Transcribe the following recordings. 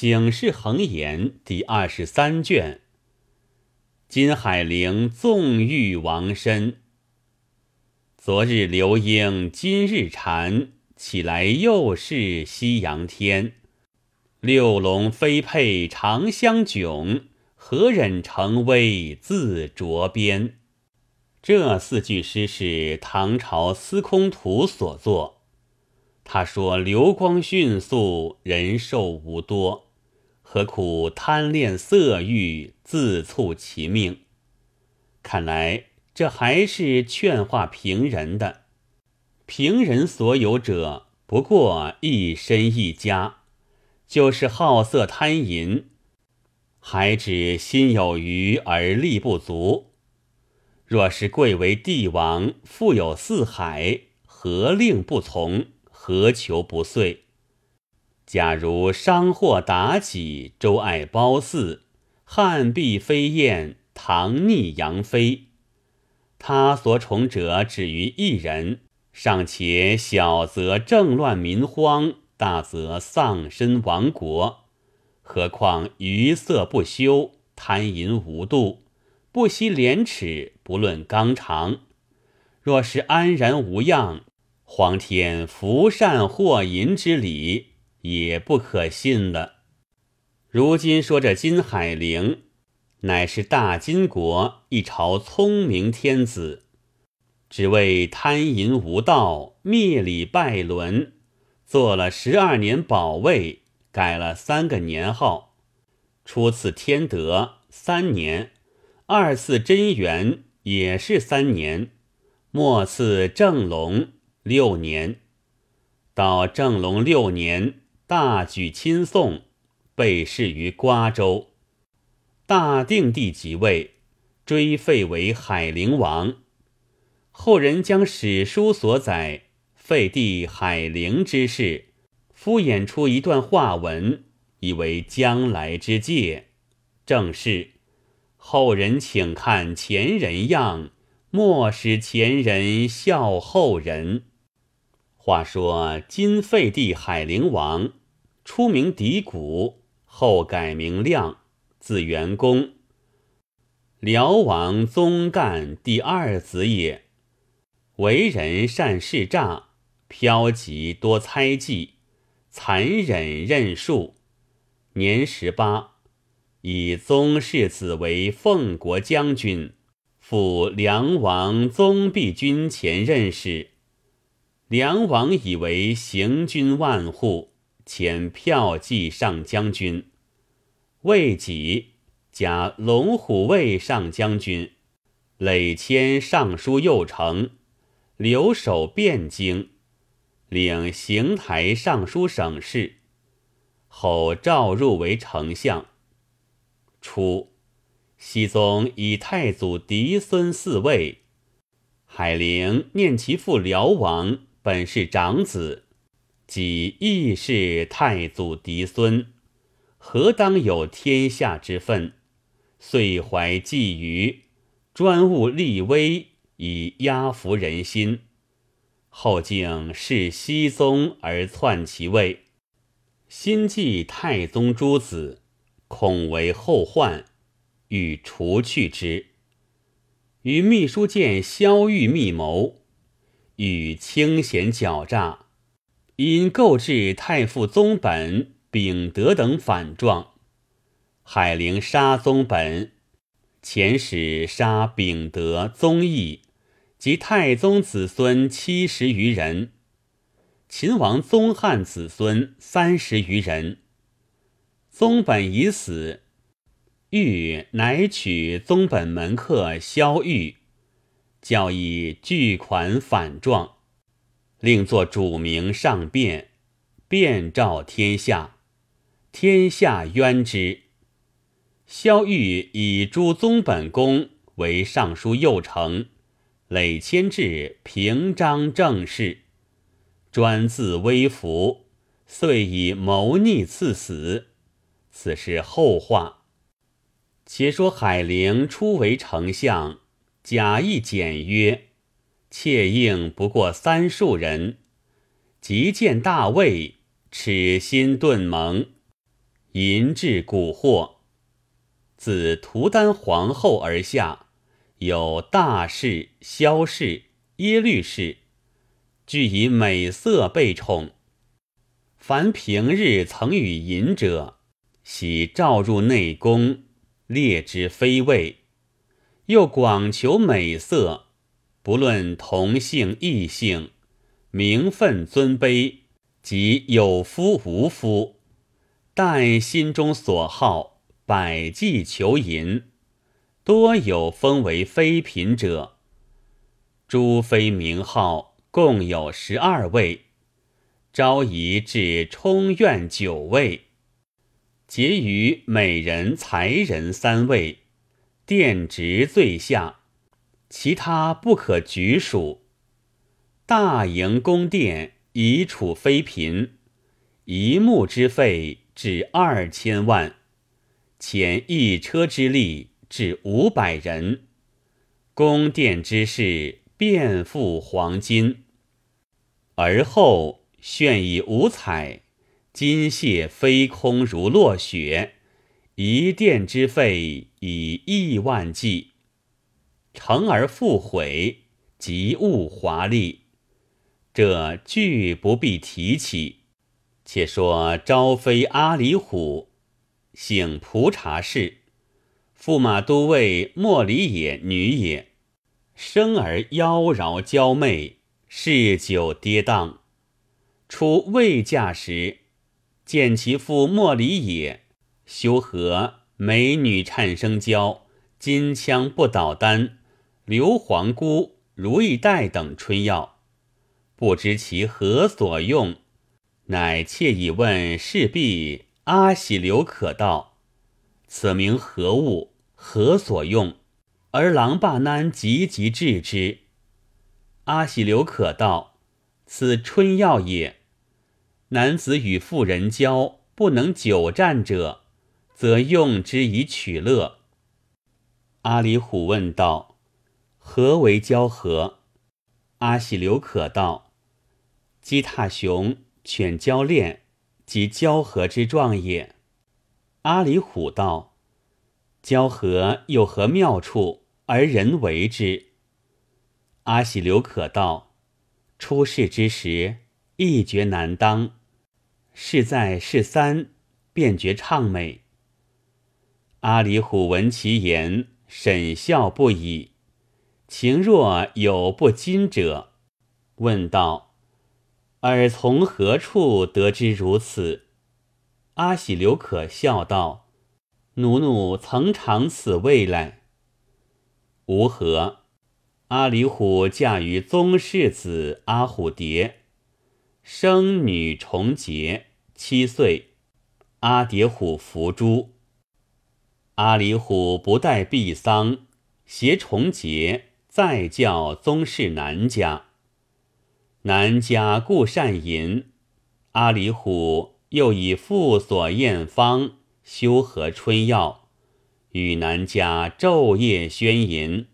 醒世恒言第二十三卷。金海陵纵欲王身。昨日流莺，今日蝉，起来又是夕阳天。六龙飞佩长相迥，何忍成威自着边？这四句诗是唐朝司空图所作。他说：“流光迅速，人寿无多，何苦贪恋色欲，自促其命？”看来这还是劝化平人的。平人所有者，不过一身一家，就是好色贪淫，还指心有余而力不足。若是贵为帝王，富有四海，何令不从？何求不遂？假如商货妲己，周爱褒姒，汉必飞燕，唐逆杨妃，他所宠者止于一人，尚且小则政乱民荒，大则丧身亡国。何况余色不休，贪淫无度，不惜廉耻，不论纲常。若是安然无恙。皇天福善祸淫之理也不可信了。如今说这金海陵，乃是大金国一朝聪明天子，只为贪淫无道，灭礼拜伦，做了十二年保卫，改了三个年号，初次天德三年，二次贞元也是三年，末次正隆。六年，到正隆六年，大举亲送，被释于瓜州。大定帝即位，追废为海陵王。后人将史书所载废帝海陵之事，敷衍出一段话文，以为将来之戒。正是后人请看前人样，莫使前人笑后人。话说金废帝海陵王，初名狄谷，后改名亮，字元公，辽王宗干第二子也。为人善事诈，飘极多猜忌，残忍任术。年十八，以宗室子为奉国将军，赴梁王宗弼军前任使。梁王以为行军万户，遣票骑上将军，魏己加龙虎卫上将军，累迁尚书右丞，留守汴京，领邢台尚书省事。后召入为丞相。初，熹宗以太祖嫡孙嗣位，海陵念其父辽王。本是长子，即亦是太祖嫡孙，何当有天下之分？遂怀觊觎，专务立威，以压服人心。后竟弑熹宗而篡其位，心忌太宗诸子，恐为后患，欲除去之。与秘书监萧玉密谋。与清闲狡诈，因购置太傅宗本、秉德等反状。海陵杀宗本，遣使杀秉德、宗义及太宗子孙七十余人，秦王宗翰子孙三十余人。宗本已死，欲乃取宗本门客萧玉。教以巨款反状，另作主名上变，遍召天下，天下冤之。萧玉以朱宗本公为尚书右丞，累迁至平章政事，专自微服，遂以谋逆赐死。此是后话。且说海陵初为丞相。假意简曰，妾应不过三数人。即见大魏，耻心顿萌，淫志蛊惑。自图丹皇后而下，有大氏、萧氏、耶律氏，俱以美色被宠。凡平日曾与淫者，喜召入内宫，列之妃位。又广求美色，不论同姓异姓，名分尊卑，及有夫无夫，但心中所好。百计求淫，多有封为妃嫔者。诸妃名号共有十二位，昭仪至充院九位，结余美人才人三位，殿直最下，其他不可举数。大营宫殿以处妃嫔，一木之费至二千万。遣一车之力至五百人，宫殿之事遍付黄金，而后炫以五彩，金屑飞空如落雪，一殿之费以亿万计，成而复毁，极物华丽，这俱不必提起。且说昭妃阿里虎。姓蒲察氏，驸马都尉莫里也女也，生而妖娆娇媚，嗜酒跌宕。初未嫁时，见其父莫里也修和美女颤声娇，金枪不倒丹、硫磺菇、如意带等春药，不知其何所用，乃窃以问侍婢。阿喜留可道：“此名何物？何所用？”而郎霸难急急治之。阿喜留可道：“此春药也。男子与妇人交，不能久战者，则用之以取乐。”阿里虎问道：“何为交合？”阿喜留可道：“鸡踏熊，犬交恋。”即交合之状也。阿里虎道：“交合有何妙处，而人为之？”阿喜留可道：“出世之时，一绝难当；事在事三，便觉畅美。”阿里虎闻其言，沈笑不已。情若有不矜者，问道。尔从何处得知如此？阿喜留可笑道：“奴奴曾尝此味来。”吾何？阿里虎嫁于宗室子阿虎蝶，生女重杰，七岁。阿蝶虎伏诛。阿里虎不待毕丧，携重杰再教宗室男家。南家故善淫，阿里虎又以父所验方修和春药，与南家昼夜宣淫。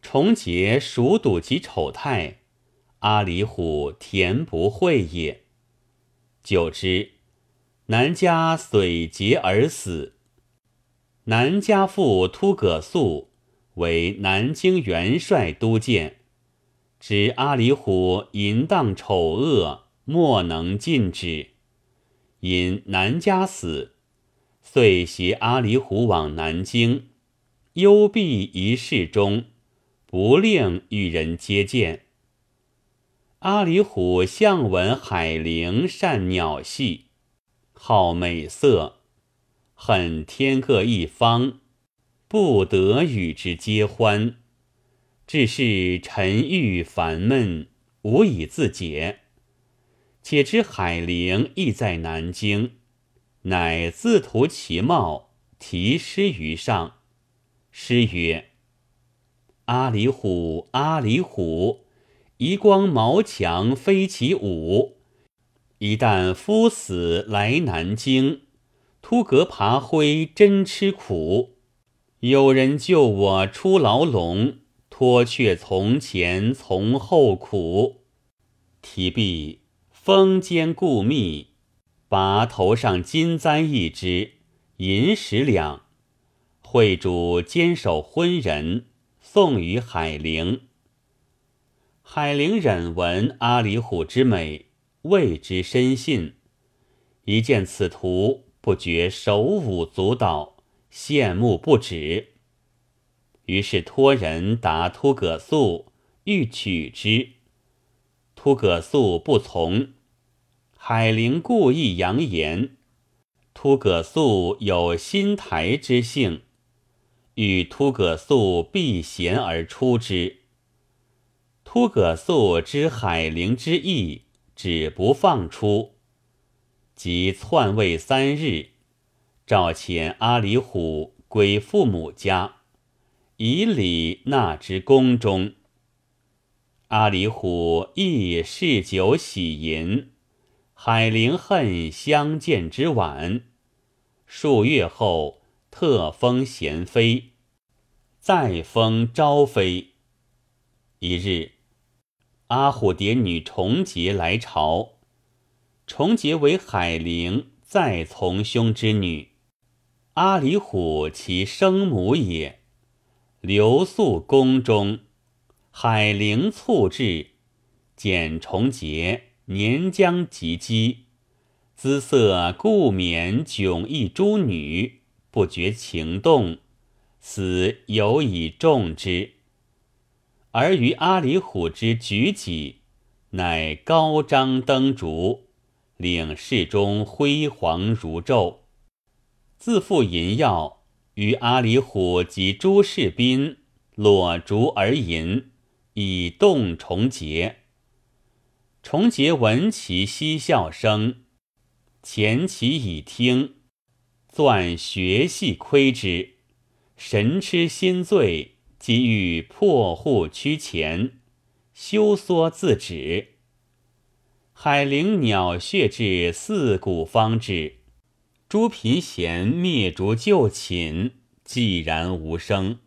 重结熟睹其丑态，阿里虎恬不讳也。久之，南家遂结而死。南家父突葛素为南京元帅都监。知阿里虎淫荡丑恶，莫能禁止。因南家死，遂携阿里虎往南京，幽闭一室中，不令与人接见。阿里虎向闻海灵善鸟戏，好美色，恨天各一方，不得与之结欢。至是沉郁烦闷，无以自解。且知海陵亦在南京，乃自图其貌，题诗于上。诗曰：“阿里虎，阿里虎，遗光毛强飞起舞。一旦夫死来南京，突革爬灰真吃苦。有人救我出牢笼。”脱却从前从后苦，提笔风间故密，拔头上金簪一只，银十两。会主坚守婚人，送与海陵。海陵忍闻阿里虎之美，为之深信。一见此图，不觉手舞足蹈，羡慕不止。于是托人答突葛素，欲取之。突葛素不从。海陵故意扬言，突葛素有心台之性，欲突葛素避嫌而出之。突葛素知海陵之意，只不放出。即篡位三日，召遣阿里虎归父母家，以礼纳之宫中。阿里虎亦嗜酒喜淫。海陵恨相见之晚，数月后特封贤妃，再封昭妃。一日，阿虎蝶女重节来朝，重节为海陵再从兄之女，阿里虎其生母也。留宿宫中，海陵促至，见重节。年将及笄，姿色故免迥异诸女，不觉情动，死犹以重之。而于阿里虎之举己，乃高张灯烛，领室中辉煌如昼。自负淫药，于阿里虎及诸士宾裸烛而吟，以动重节。重节闻其嬉笑声，前其以听，钻学戏窥之，神痴心醉，即欲破户趋前，休缩自止。海陵鸟血至四鼓方止，诸贫贤灭烛就寝，寂然无声。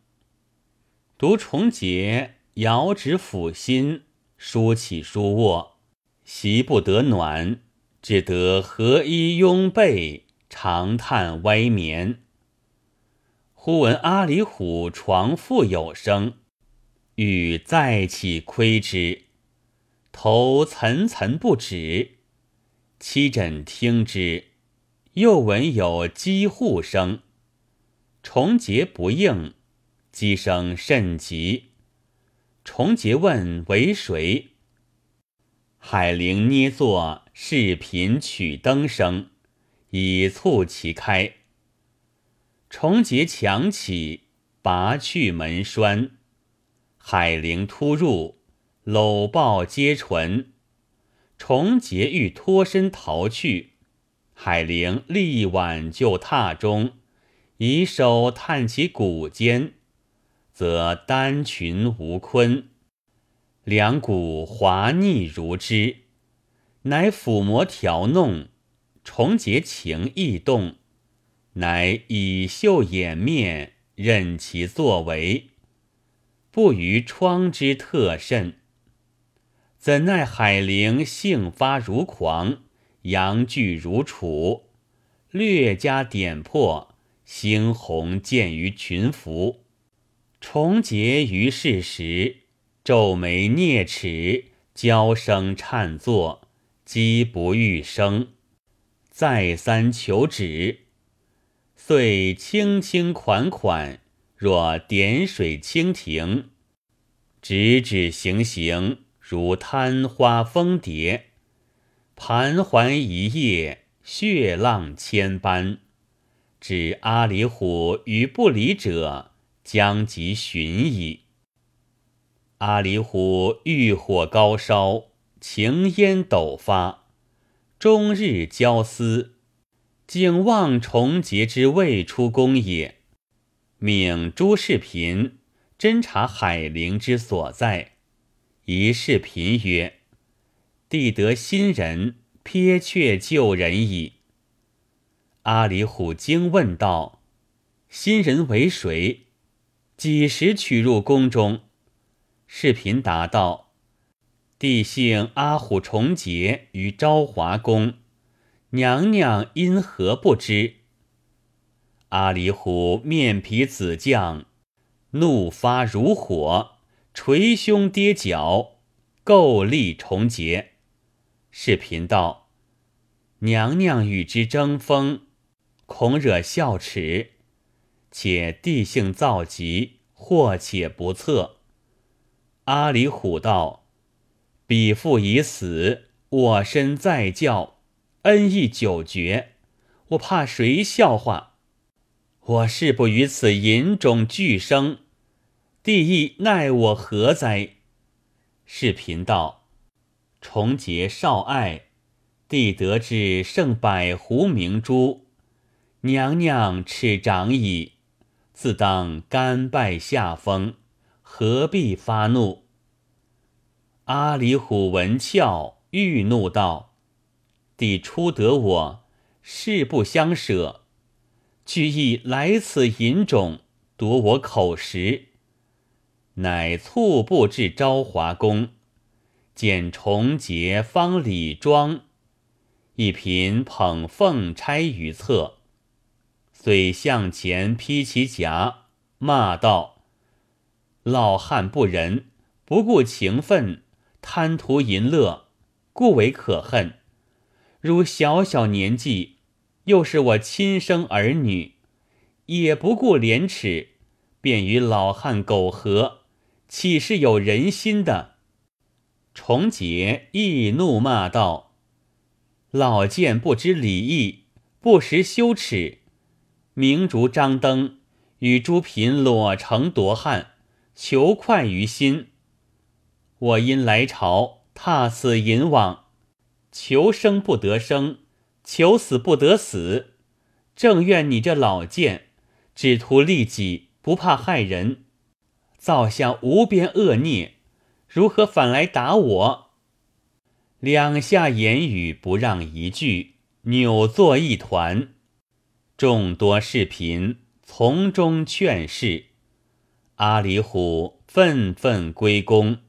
独重节遥指抚心，舒起舒卧。席不得暖，只得合衣拥被，长叹歪眠。忽闻阿里虎床复有声，欲再起窥之，头涔涔不止。七枕听之，又闻有击户声，重节不应，击声甚急。重节问为谁？海陵捏作视频取灯声，以促其开。重节强起，拔去门栓。海陵突入，搂抱皆唇。重节欲脱身逃去，海陵立挽就榻中，以手探其骨间，则单裙无坤。两股滑腻如脂，乃抚摩调弄，重结情意动，乃以袖掩面，任其作为，不于窗之特甚。怎奈海陵性发如狂，阳具如楚，略加点破，猩红见于群服。重结于世时。皱眉啮齿，娇声颤作，积不欲生，再三求止，遂轻轻款款，若点水蜻蜓，直指行行，如贪花蜂蝶，盘桓一夜，血浪千般，指阿里虎与不离者，将及寻矣。阿里虎欲火高烧，情烟陡发，终日交思，竟望重节之未出宫也。命诸侍频侦查海陵之所在。一侍嫔曰：“帝得新人，撇却旧人矣。”阿里虎惊问道：“新人为谁？几时取入宫中？”视频答道：“帝姓阿虎重节，于昭华宫，娘娘因何不知？”阿里虎面皮紫绛，怒发如火，捶胸跌脚，够力重结。是贫道：“娘娘与之争锋，恐惹笑齿，且地性躁急，或且不测。”阿里虎道：“彼父已死，我身在教，恩义久绝，我怕谁笑话？我誓不与此淫种俱生，帝亦奈我何哉？”是贫道：“重结少爱，帝得知胜百湖明珠，娘娘齿长矣，自当甘拜下风。”何必发怒？阿里虎闻俏，欲怒道：“帝初得我，誓不相舍，俱意来此引种，夺我口实。”乃猝步至昭华宫，见重节方礼庄，一嫔捧凤钗于侧，遂向前披其颊，骂道。老汉不仁，不顾情分，贪图淫乐，故为可恨。如小小年纪，又是我亲生儿女，也不顾廉耻，便与老汉苟合，岂是有人心的？重杰亦怒骂道：“老贱不知礼义，不识羞耻，明烛张灯，与诸嫔裸成夺汉。”求快于心，我因来朝踏此淫网，求生不得生，求死不得死。正怨你这老贱，只图利己，不怕害人，造下无边恶孽，如何反来打我？两下言语不让一句，扭作一团。众多侍嫔从中劝示。阿里虎愤愤归宫，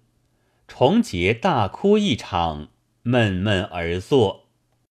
重杰大哭一场，闷闷而坐。